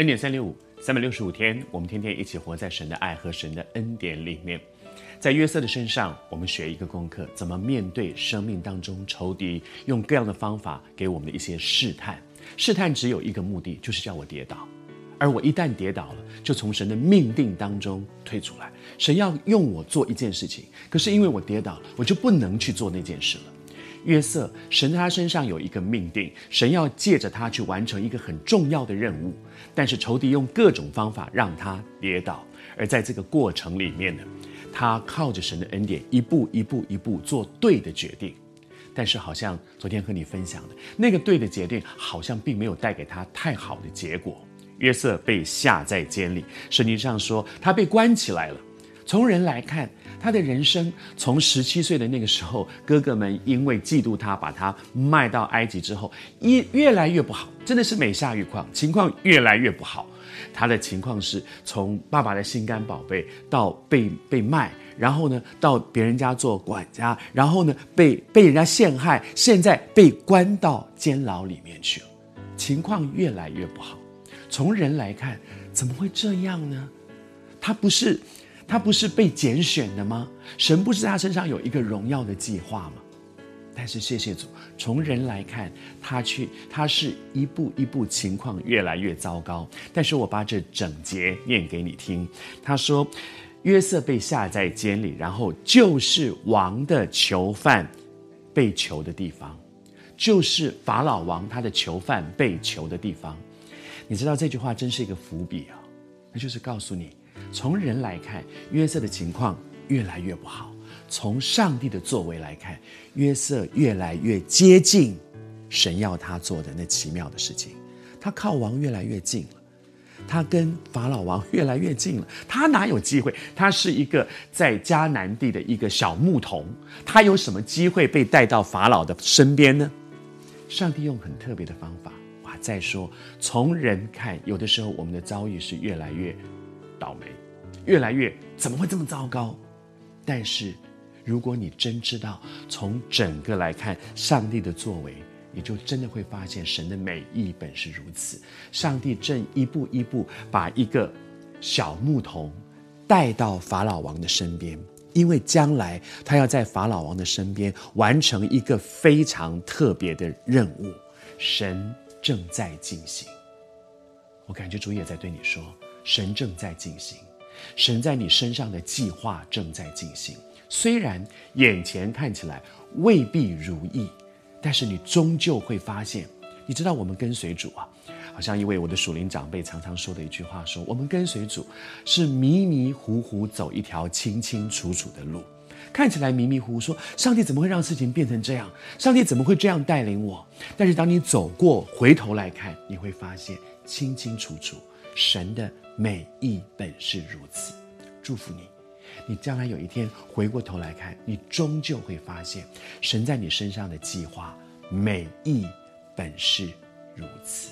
恩典三六五，三百六十五天，我们天天一起活在神的爱和神的恩典里面。在约瑟的身上，我们学一个功课：怎么面对生命当中仇敌用各样的方法给我们的一些试探。试探只有一个目的，就是叫我跌倒。而我一旦跌倒了，就从神的命定当中退出来。神要用我做一件事情，可是因为我跌倒了，我就不能去做那件事了。约瑟，神在他身上有一个命定，神要借着他去完成一个很重要的任务，但是仇敌用各种方法让他跌倒，而在这个过程里面呢，他靠着神的恩典，一步一步一步做对的决定，但是好像昨天和你分享的那个对的决定，好像并没有带给他太好的结果。约瑟被下在监里，圣经上说他被关起来了。从人来看，他的人生从十七岁的那个时候，哥哥们因为嫉妒他，把他卖到埃及之后，越越来越不好，真的是每下愈况，情况越来越不好。他的情况是从爸爸的心肝宝贝到被被卖，然后呢到别人家做管家，然后呢被被人家陷害，现在被关到监牢里面去了，情况越来越不好。从人来看，怎么会这样呢？他不是。他不是被拣选的吗？神不是在他身上有一个荣耀的计划吗？但是谢谢主，从人来看，他去，他是一步一步情况越来越糟糕。但是我把这整节念给你听。他说，约瑟被下在监里，然后就是王的囚犯被囚的地方，就是法老王他的囚犯被囚的地方。你知道这句话真是一个伏笔啊，那就是告诉你。从人来看，约瑟的情况越来越不好；从上帝的作为来看，约瑟越来越接近神要他做的那奇妙的事情。他靠王越来越近了，他跟法老王越来越近了。他哪有机会？他是一个在迦南地的一个小牧童，他有什么机会被带到法老的身边呢？上帝用很特别的方法。哇！再说，从人看，有的时候我们的遭遇是越来越倒霉。越来越怎么会这么糟糕？但是，如果你真知道从整个来看上帝的作为，你就真的会发现神的美意本是如此。上帝正一步一步把一个小牧童带到法老王的身边，因为将来他要在法老王的身边完成一个非常特别的任务。神正在进行，我感觉主也在对你说，神正在进行。神在你身上的计划正在进行，虽然眼前看起来未必如意，但是你终究会发现。你知道我们跟随主啊，好像一位我的属灵长辈常常说的一句话说：我们跟随主是迷迷糊糊走一条清清楚楚的路，看起来迷迷糊糊，说上帝怎么会让事情变成这样？上帝怎么会这样带领我？但是当你走过，回头来看，你会发现清清楚楚。神的美意本是如此，祝福你。你将来有一天回过头来看，你终究会发现，神在你身上的计划美意本是如此。